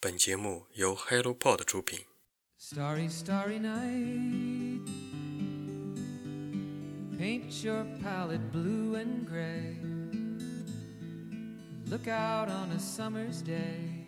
本节目由 HelloPod 出品。 Starry, starry night. Paint your palette blue and gray. Look out on a summer's day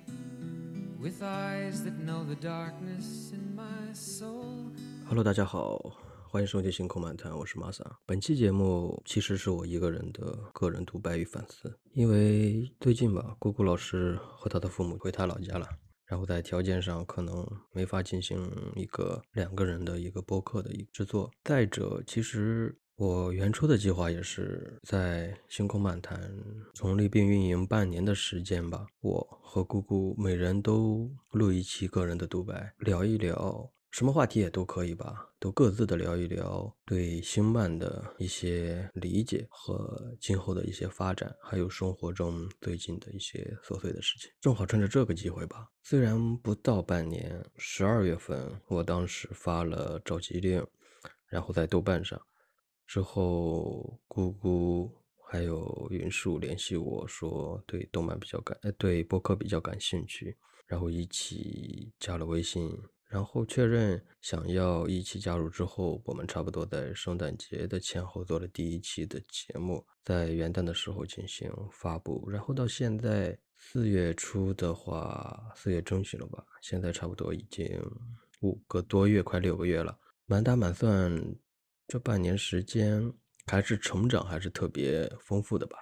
with eyes that know the darkness in my soul. Hello，大家好， 欢迎收听星空漫谈，我是玛莎。本期节目其实是我一个人的个人独白与反思，因为最近吧，姑姑老师和他的父母回他老家了，然后在条件上可能没法进行一个两个人的一个播客的一个制作。再者，其实我原初的计划也是在星空漫谈从立并运营半年的时间吧，我和姑姑每人都录一期个人的独白，聊一聊。什么话题也都可以吧，都各自的聊一聊对星漫的一些理解和今后的一些发展，还有生活中最近的一些琐碎的事情。正好趁着这个机会吧，虽然不到半年，十二月份我当时发了召集令，然后在豆瓣上，之后姑姑还有云树联系我说对动漫比较感，呃对播客比较感兴趣，然后一起加了微信。然后确认想要一起加入之后，我们差不多在圣诞节的前后做了第一期的节目，在元旦的时候进行发布。然后到现在四月初的话，四月中旬了吧？现在差不多已经五个多月，快六个月了。满打满算，这半年时间还是成长还是特别丰富的吧。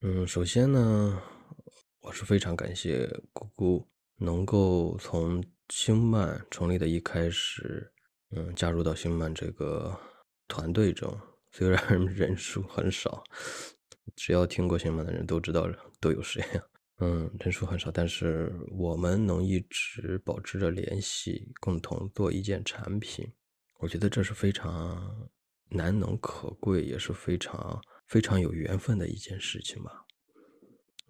嗯，首先呢，我是非常感谢姑姑能够从。星漫成立的一开始，嗯，加入到星漫这个团队中，虽然 人数很少，只要听过星漫的人都知道都有谁呀，嗯，人数很少，但是我们能一直保持着联系，共同做一件产品，我觉得这是非常难能可贵，也是非常非常有缘分的一件事情吧。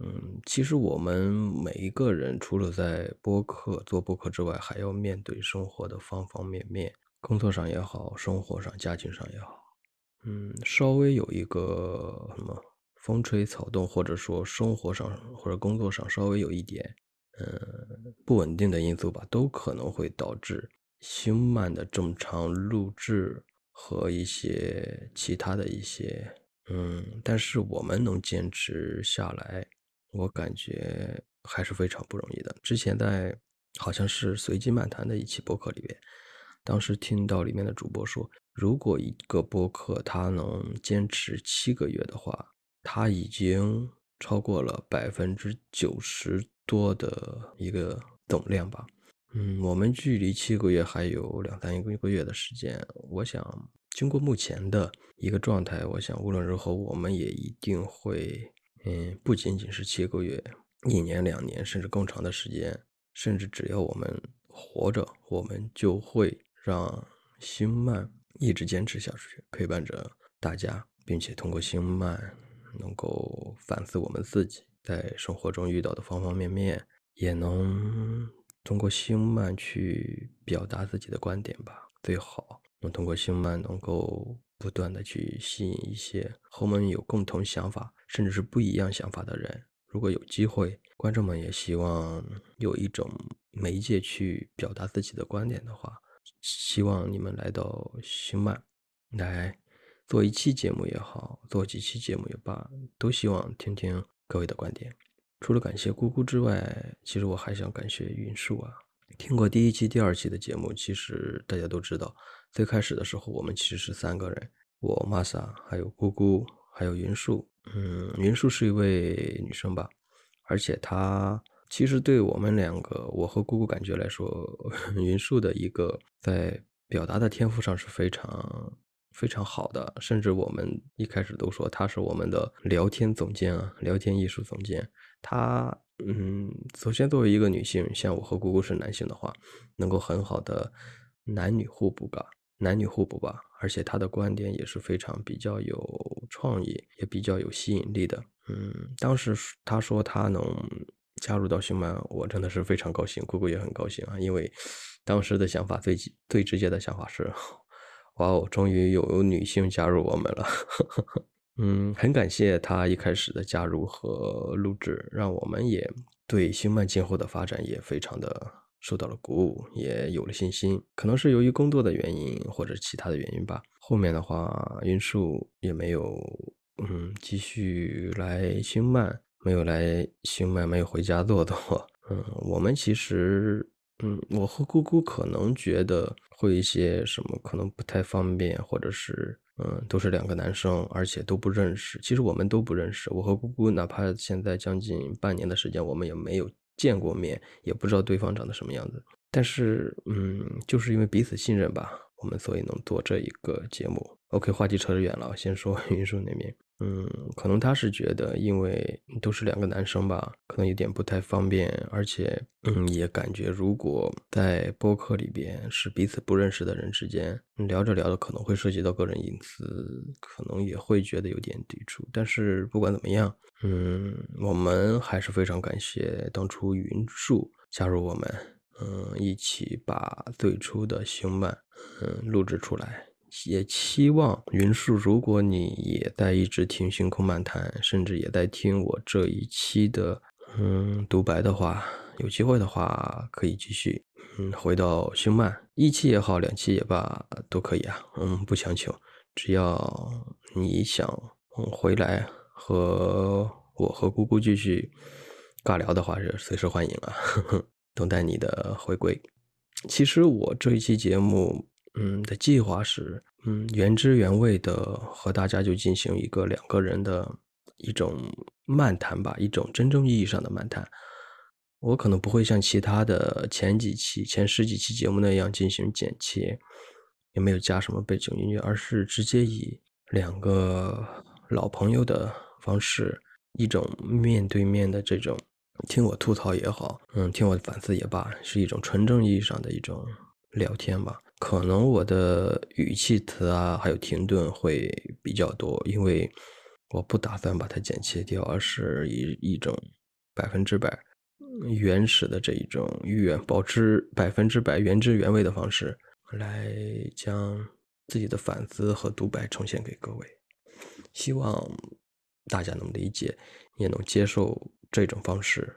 嗯，其实我们每一个人除了在播客做播客之外，还要面对生活的方方面面，工作上也好，生活上、家庭上也好。嗯，稍微有一个什么风吹草动，或者说生活上或者工作上稍微有一点嗯不稳定的因素吧，都可能会导致星漫的正常录制和一些其他的一些嗯，但是我们能坚持下来。我感觉还是非常不容易的。之前在好像是随机漫谈的一期播客里面，当时听到里面的主播说，如果一个播客他能坚持七个月的话，他已经超过了百分之九十多的一个总量吧。嗯，我们距离七个月还有两三一个月的时间。我想，经过目前的一个状态，我想无论如何，我们也一定会。嗯，不仅仅是七个月、一年、两年，甚至更长的时间，甚至只要我们活着，我们就会让星漫一直坚持下去，陪伴着大家，并且通过星漫能够反思我们自己在生活中遇到的方方面面，也能通过星漫去表达自己的观点吧。最好能通过星漫能够。不断的去吸引一些和我们有共同想法，甚至是不一样想法的人。如果有机会，观众们也希望有一种媒介去表达自己的观点的话，希望你们来到星漫来做一期节目也好，做几期节目也罢，都希望听听各位的观点。除了感谢姑姑之外，其实我还想感谢云树啊。听过第一期、第二期的节目，其实大家都知道。最开始的时候，我们其实是三个人，我、玛莎，还有姑姑，还有云树。嗯，云树是一位女生吧，而且她其实对我们两个，我和姑姑感觉来说，云树的一个在表达的天赋上是非常非常好的，甚至我们一开始都说她是我们的聊天总监啊，聊天艺术总监。她，嗯，首先作为一个女性，像我和姑姑是男性的话，能够很好的男女互补吧。男女互补吧，而且他的观点也是非常比较有创意，也比较有吸引力的。嗯，当时他说他能加入到星漫，我真的是非常高兴，姑姑也很高兴啊，因为当时的想法最最直接的想法是，哇哦，终于有女性加入我们了。嗯，很感谢他一开始的加入和录制，让我们也对星漫今后的发展也非常的受到了鼓舞，也有了信心。可能是由于工作的原因或者其他的原因吧。后面的话，云树也没有嗯继续来星漫，没有来星漫，没有回家做做。嗯，我们其实嗯，我和姑姑可能觉得会一些什么可能不太方便，或者是。嗯，都是两个男生，而且都不认识。其实我们都不认识。我和姑姑哪怕现在将近半年的时间，我们也没有见过面，也不知道对方长得什么样子。但是，嗯，就是因为彼此信任吧，我们所以能做这一个节目。OK，话题扯得远了，先说 云叔那边。嗯，可能他是觉得，因为都是两个男生吧，可能有点不太方便，而且，嗯，也感觉如果在播客里边是彼此不认识的人之间聊着聊着，可能会涉及到个人隐私，可能也会觉得有点抵触。但是不管怎么样，嗯，我们还是非常感谢当初云树加入我们，嗯，一起把最初的星漫，嗯，录制出来。也期望云树，如果你也在一直听《星空漫谈》，甚至也在听我这一期的嗯独白的话，有机会的话可以继续嗯回到星漫一期也好，两期也罢，都可以啊，嗯不强求，只要你想回来和我和姑姑继续尬聊的话，是随时欢迎啊，等待你的回归。其实我这一期节目。嗯，的计划是，嗯，原汁原味的和大家就进行一个两个人的一种漫谈吧，一种真正意义上的漫谈。我可能不会像其他的前几期、前十几期节目那样进行剪切，也没有加什么背景音乐，而是直接以两个老朋友的方式，一种面对面的这种听我吐槽也好，嗯，听我反思也罢，是一种纯正意义上的一种聊天吧。可能我的语气词啊，还有停顿会比较多，因为我不打算把它剪切掉，而是以一种百分之百原始的这一种原保持百分之百原汁原味的方式来将自己的反思和独白呈现给各位。希望大家能理解，也能接受这种方式。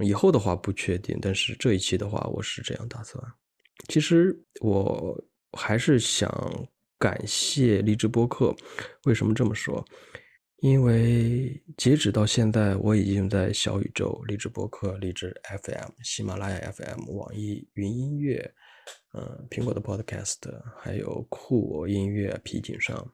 以后的话不确定，但是这一期的话，我是这样打算。其实我还是想感谢荔枝播客。为什么这么说？因为截止到现在，我已经在小宇宙、荔枝播客、荔枝 FM、喜马拉雅 FM、网易云音乐、嗯，苹果的 Podcast，还有酷我音乐、皮艇上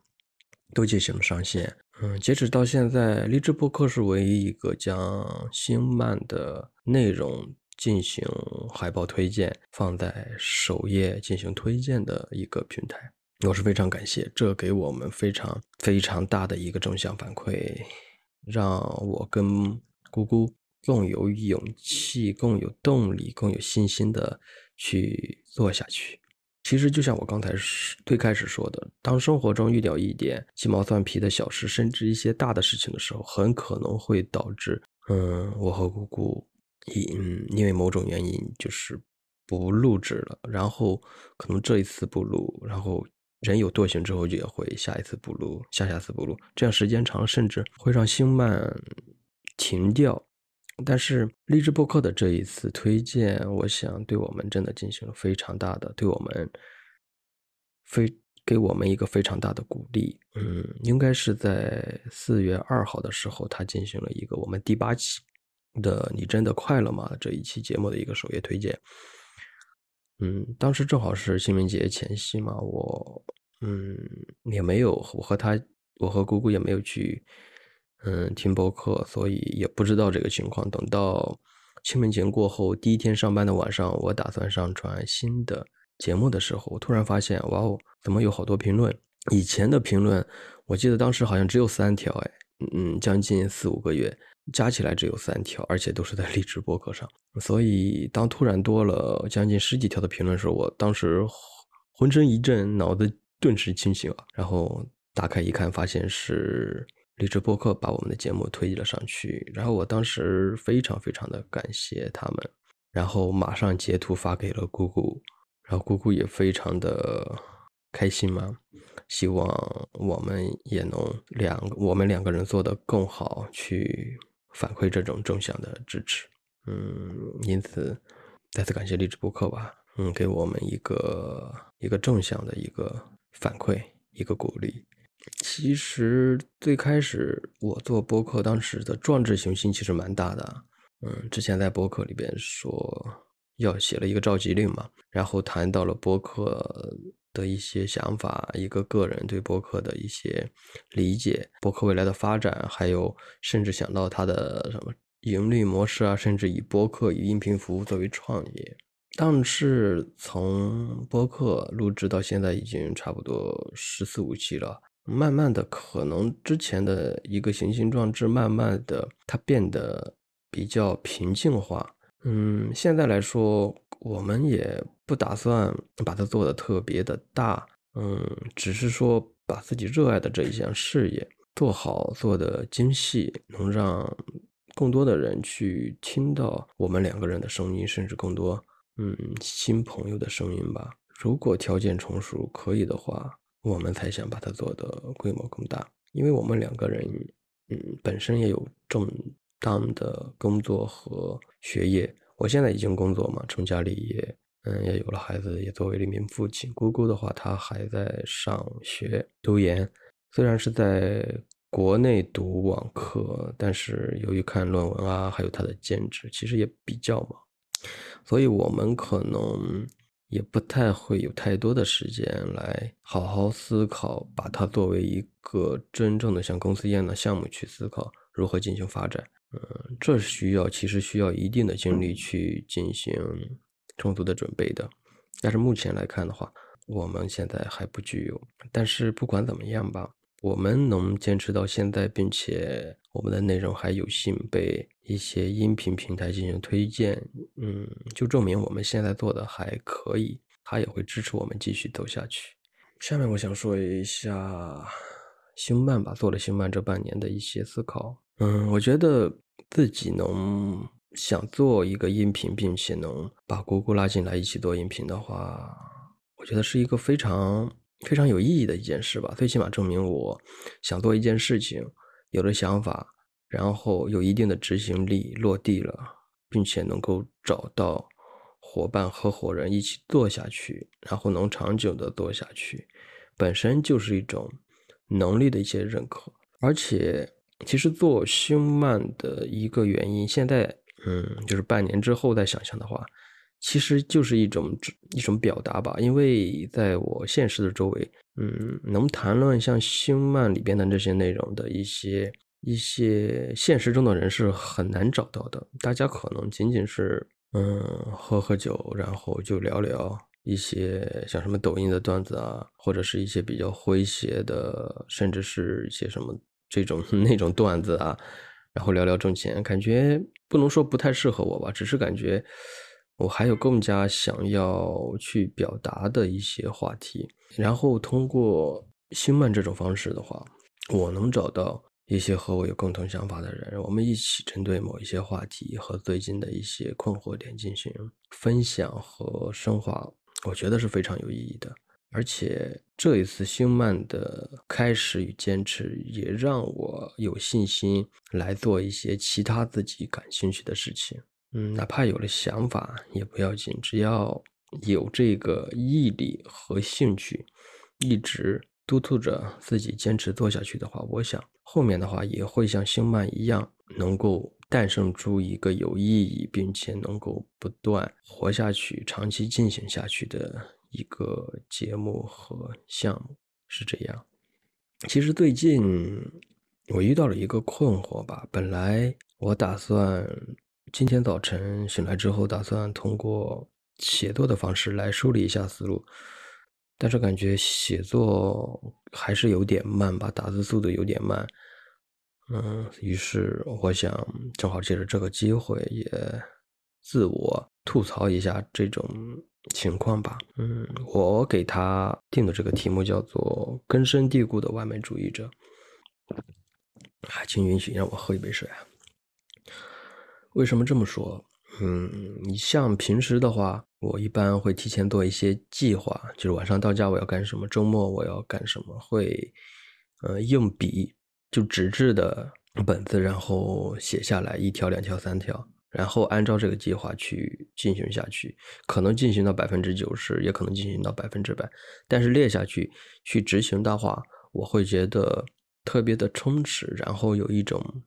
都进行了上线。嗯，截止到现在，荔枝播客是唯一一个将星漫的内容。进行海报推荐，放在首页进行推荐的一个平台，我是非常感谢，这给我们非常非常大的一个正向反馈，让我跟姑姑更有勇气、更有动力、更有信心的去做下去。其实就像我刚才最开始说的，当生活中遇到一点鸡毛蒜皮的小事，甚至一些大的事情的时候，很可能会导致，嗯，我和姑姑。因因为某种原因，就是不录制了。然后可能这一次不录，然后人有惰性之后，就也会下一次不录，下下次不录。这样时间长，甚至会让星漫停掉。但是励志播客的这一次推荐，我想对我们真的进行了非常大的，对我们非给我们一个非常大的鼓励。嗯，应该是在四月二号的时候，他进行了一个我们第八期。的你真的快乐吗？这一期节目的一个首页推荐，嗯，当时正好是清明节前夕嘛，我嗯也没有，我和他，我和姑姑也没有去嗯听播客，所以也不知道这个情况。等到清明节过后第一天上班的晚上，我打算上传新的节目的时候，突然发现，哇哦，怎么有好多评论？以前的评论，我记得当时好像只有三条，哎，嗯，将近四五个月。加起来只有三条，而且都是在励志博客上。所以当突然多了将近十几条的评论时候，我当时浑身一震，脑子顿时清醒了。然后打开一看，发现是励志博客把我们的节目推了上去。然后我当时非常非常的感谢他们，然后马上截图发给了姑姑，然后姑姑也非常的开心嘛。希望我们也能两我们两个人做得更好，去。反馈这种正向的支持，嗯，因此再次感谢励志播客吧，嗯，给我们一个一个正向的一个反馈，一个鼓励。其实最开始我做播客，当时的壮志雄心其实蛮大的。嗯，之前在播客里边说要写了一个召集令嘛，然后谈到了播客的一些想法，一个个人对播客的一些理解，播客未来的发展，还有甚至想到它的什么盈利模式啊，甚至以播客以音频服务作为创业。但是从播客录制到现在已经差不多十四五期了。慢慢的，可能之前的一个雄心壮志，慢慢的它变得比较平静化。嗯，现在来说，我们也不打算把它做的特别的大。嗯，只是说把自己热爱的这一项事业做好，做的精细，能让更多的人去听到我们两个人的声音，甚至更多嗯新朋友的声音吧。如果条件成熟，可以的话。我们才想把它做的规模更大，因为我们两个人，嗯，本身也有正当的工作和学业。我现在已经工作嘛，成家立业，嗯，也有了孩子，也作为了一名父亲。姑姑的话，她还在上学读研，虽然是在国内读网课，但是由于看论文啊，还有她的兼职，其实也比较忙，所以我们可能。也不太会有太多的时间来好好思考，把它作为一个真正的像公司一样的项目去思考如何进行发展。嗯，这需要其实需要一定的精力去进行充足的准备的。但是目前来看的话，我们现在还不具有。但是不管怎么样吧。我们能坚持到现在，并且我们的内容还有幸被一些音频平台进行推荐，嗯，就证明我们现在做的还可以，他也会支持我们继续走下去。下面我想说一下星漫吧，做了星漫这半年的一些思考。嗯，我觉得自己能想做一个音频，并且能把姑姑拉进来一起做音频的话，我觉得是一个非常。非常有意义的一件事吧，最起码证明我想做一件事情，有了想法，然后有一定的执行力，落地了，并且能够找到伙伴、合伙人一起做下去，然后能长久的做下去，本身就是一种能力的一些认可。而且，其实做星漫的一个原因，现在，嗯，就是半年之后再想想的话。其实就是一种一种表达吧，因为在我现实的周围，嗯，能谈论像星漫里边的这些内容的一些一些现实中的人是很难找到的。大家可能仅仅是嗯喝喝酒，然后就聊聊一些像什么抖音的段子啊，或者是一些比较诙谐的，甚至是一些什么这种 那种段子啊，然后聊聊挣钱，感觉不能说不太适合我吧，只是感觉。我还有更加想要去表达的一些话题，然后通过星漫这种方式的话，我能找到一些和我有共同想法的人，我们一起针对某一些话题和最近的一些困惑点进行分享和升华，我觉得是非常有意义的。而且这一次星漫的开始与坚持，也让我有信心来做一些其他自己感兴趣的事情。嗯，哪怕有了想法也不要紧，只要有这个毅力和兴趣，一直督促着自己坚持做下去的话，我想后面的话也会像星漫一样，能够诞生出一个有意义并且能够不断活下去、长期进行下去的一个节目和项目，是这样。其实最近我遇到了一个困惑吧，本来我打算。今天早晨醒来之后，打算通过写作的方式来梳理一下思路，但是感觉写作还是有点慢吧，打字速度有点慢。嗯，于是我想正好借着这个机会，也自我吐槽一下这种情况吧。嗯，我给他定的这个题目叫做“根深蒂固的完美主义者”。还请允许让我喝一杯水啊。为什么这么说？嗯，你像平时的话，我一般会提前做一些计划，就是晚上到家我要干什么，周末我要干什么，会呃用笔就纸质的本子，然后写下来一条、两条、三条，然后按照这个计划去进行下去，可能进行到百分之九十，也可能进行到百分之百。但是列下去去执行的话，我会觉得特别的充实，然后有一种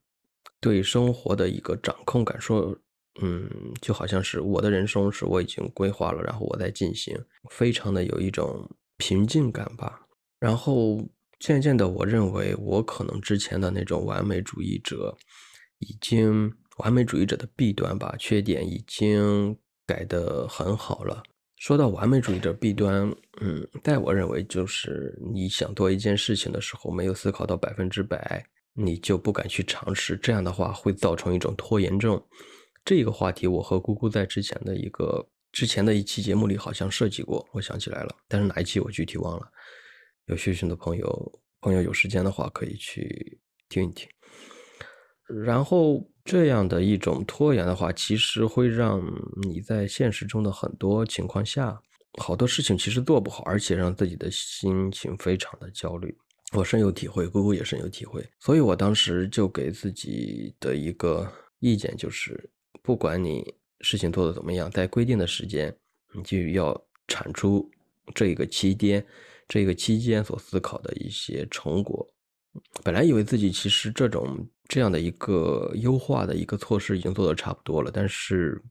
对生活的一个掌控感，说，嗯，就好像是我的人生是我已经规划了，然后我在进行，非常的有一种平静感吧。然后渐渐的，我认为我可能之前的那种完美主义者，已经完美主义者的弊端吧，缺点已经改得很好了。说到完美主义者弊端，嗯，在我认为就是你想做一件事情的时候，没有思考到百分之百，你就不敢去尝试，这样的话会造成一种拖延症。这个话题我和姑姑在之前的一个之前的一期节目里好像涉及过，我想起来了，但是哪一期我具体忘了。有需求的朋友，朋友有时间的话可以去听一听。然后这样的一种拖延的话，其实会让你在现实中的很多情况下，好多事情其实做不好，而且让自己的心情非常的焦虑。我深有体会，姑姑也深有体会。所以我当时就给自己的一个意见就是，不管你事情做的怎么样，在规定的时间，你就要产出这一个期间。这个期间所思考的一些成果，本来以为自己其实这种这样的一个优化的一个措施已经做的差不多了，但是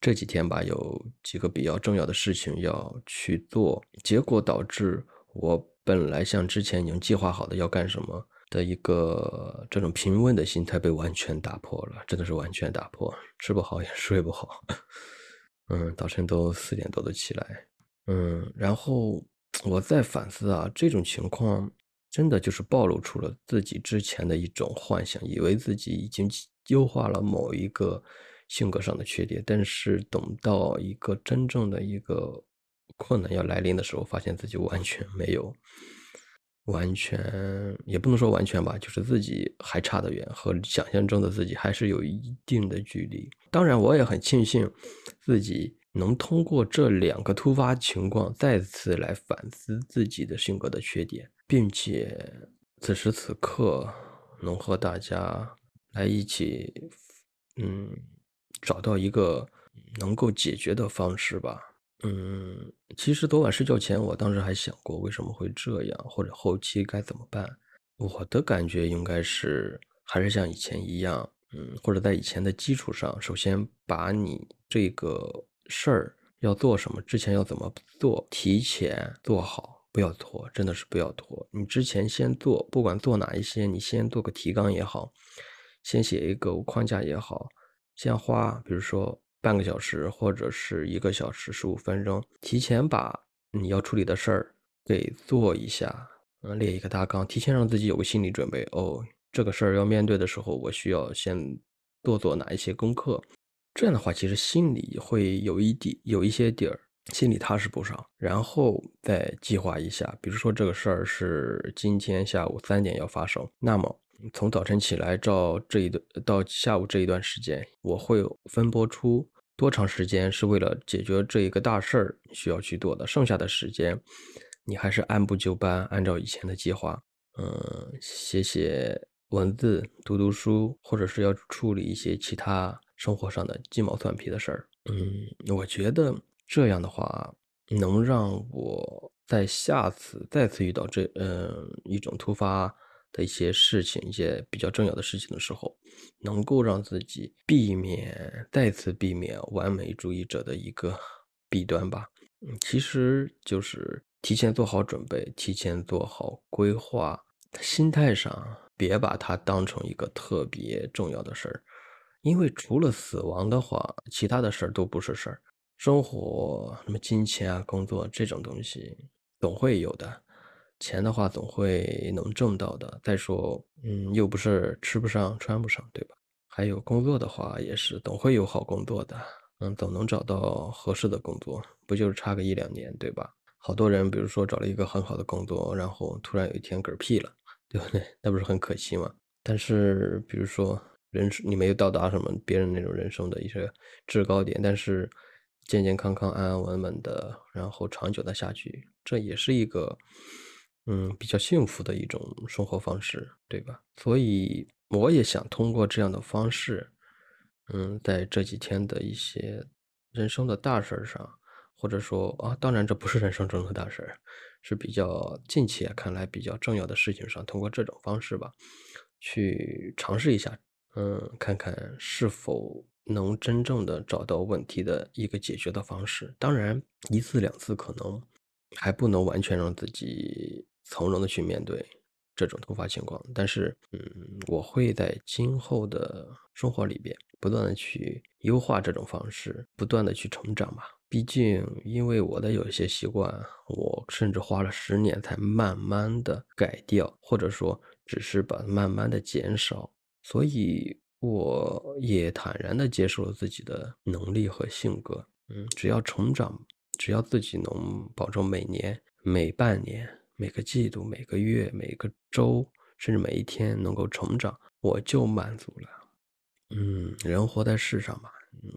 这几天吧，有几个比较重要的事情要去做，结果导致我本来像之前已经计划好的要干什么的一个这种平稳的心态被完全打破了，真的是完全打破，吃不好也 睡不好，嗯，早晨都四点多的起来，嗯，然后。我在反思啊，这种情况真的就是暴露出了自己之前的一种幻想，以为自己已经优化了某一个性格上的缺点，但是等到一个真正的一个困难要来临的时候，发现自己完全没有，完全也不能说完全吧，就是自己还差得远，和想象中的自己还是有一定的距离。当然，我也很庆幸自己。能通过这两个突发情况再次来反思自己的性格的缺点，并且此时此刻能和大家来一起，嗯，找到一个能够解决的方式吧。嗯，其实昨晚睡觉前，我当时还想过为什么会这样，或者后期该怎么办。我的感觉应该是还是像以前一样，嗯，或者在以前的基础上，首先把你这个。事儿要做什么？之前要怎么做？提前做好，不要拖，真的是不要拖。你之前先做，不管做哪一些，你先做个提纲也好，先写一个框架也好，先花，比如说半个小时或者是一个小时十五分钟，提前把你要处理的事儿给做一下，嗯，列一个大纲，提前让自己有个心理准备。哦，这个事儿要面对的时候，我需要先做做哪一些功课。这样的话，其实心里会有一底，有一些底儿，心里踏实不少。然后再计划一下，比如说这个事儿是今天下午三点要发生，那么从早晨起来到这一段到下午这一段时间，我会分拨出多长时间是为了解决这一个大事儿需要去做的，剩下的时间你还是按部就班，按照以前的计划，嗯，写写文字，读读书，或者是要处理一些其他。生活上的鸡毛蒜皮的事儿，嗯，我觉得这样的话能让我在下次再次遇到这嗯一种突发的一些事情，一些比较重要的事情的时候，能够让自己避免再次避免完美主义者的一个弊端吧。嗯，其实就是提前做好准备，提前做好规划，心态上别把它当成一个特别重要的事儿。因为除了死亡的话，其他的事儿都不是事儿。生活什么金钱啊、工作这种东西总会有的，钱的话总会能挣到的。再说，嗯，又不是吃不上、穿不上，对吧？还有工作的话，也是总会有好工作的，嗯，总能找到合适的工作，不就是差个一两年，对吧？好多人，比如说找了一个很好的工作，然后突然有一天嗝屁了，对不对？那不是很可惜吗？但是，比如说。人生你没有到达什么别人那种人生的一些制高点，但是健健康康、安安稳稳的，然后长久的下去，这也是一个嗯比较幸福的一种生活方式，对吧？所以我也想通过这样的方式，嗯，在这几天的一些人生的大事上，或者说啊，当然这不是人生中的大事，是比较近期看来比较重要的事情上，通过这种方式吧，去尝试一下，嗯，看看是否能真正的找到问题的一个解决的方式。当然，一次两次可能还不能完全让自己从容的去面对这种突发情况，但是，嗯，我会在今后的生活里边不断的去优化这种方式，不断的去成长吧。毕竟，因为我的有些习惯，我甚至花了十年才慢慢的改掉，或者说只是把慢慢的减少，所以我也坦然的接受了自己的能力和性格。嗯，只要成长，只要自己能保证每年、每半年、每个季度、每个月、每个周，甚至每一天能够成长，我就满足了。嗯，人活在世上嘛，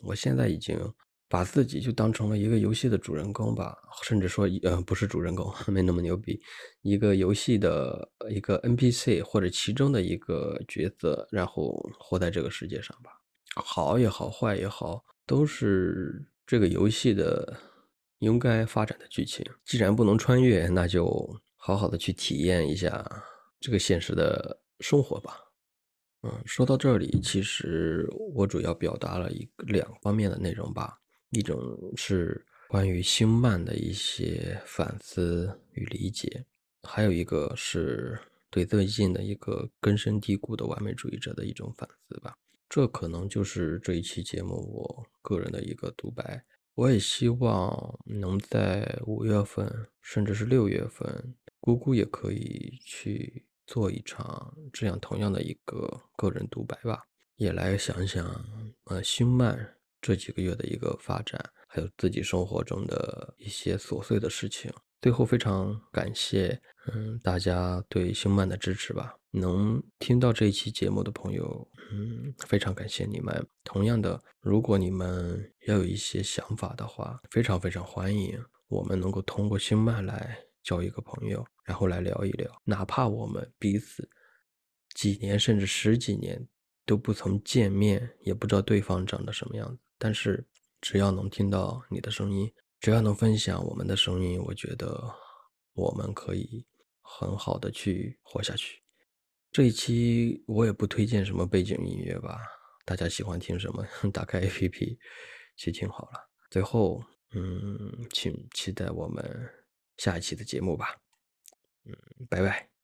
我现在已经。把自己就当成了一个游戏的主人公吧，甚至说，呃，不是主人公，没那么牛逼，一个游戏的一个 NPC 或者其中的一个角色，然后活在这个世界上吧。好也好，坏也好，都是这个游戏的应该发展的剧情。既然不能穿越，那就好好的去体验一下这个现实的生活吧。嗯，说到这里，其实我主要表达了一个两方面的内容吧。一种是关于星漫的一些反思与理解，还有一个是对最近的一个根深蒂固的完美主义者的一种反思吧。这可能就是这一期节目我个人的一个独白。我也希望能在五月份，甚至是六月份，姑姑也可以去做一场这样同样的一个个人独白吧，也来想想，呃，星漫。这几个月的一个发展，还有自己生活中的一些琐碎的事情。最后非常感谢，嗯，大家对星漫的支持吧。能听到这一期节目的朋友，嗯，非常感谢你们。同样的，如果你们要有一些想法的话，非常非常欢迎我们能够通过星漫来交一个朋友，然后来聊一聊，哪怕我们彼此几年甚至十几年都不曾见面，也不知道对方长得什么样子。但是，只要能听到你的声音，只要能分享我们的声音，我觉得我们可以很好的去活下去。这一期我也不推荐什么背景音乐吧，大家喜欢听什么，打开 APP 去听好了。最后，嗯，请期待我们下一期的节目吧。嗯，拜拜。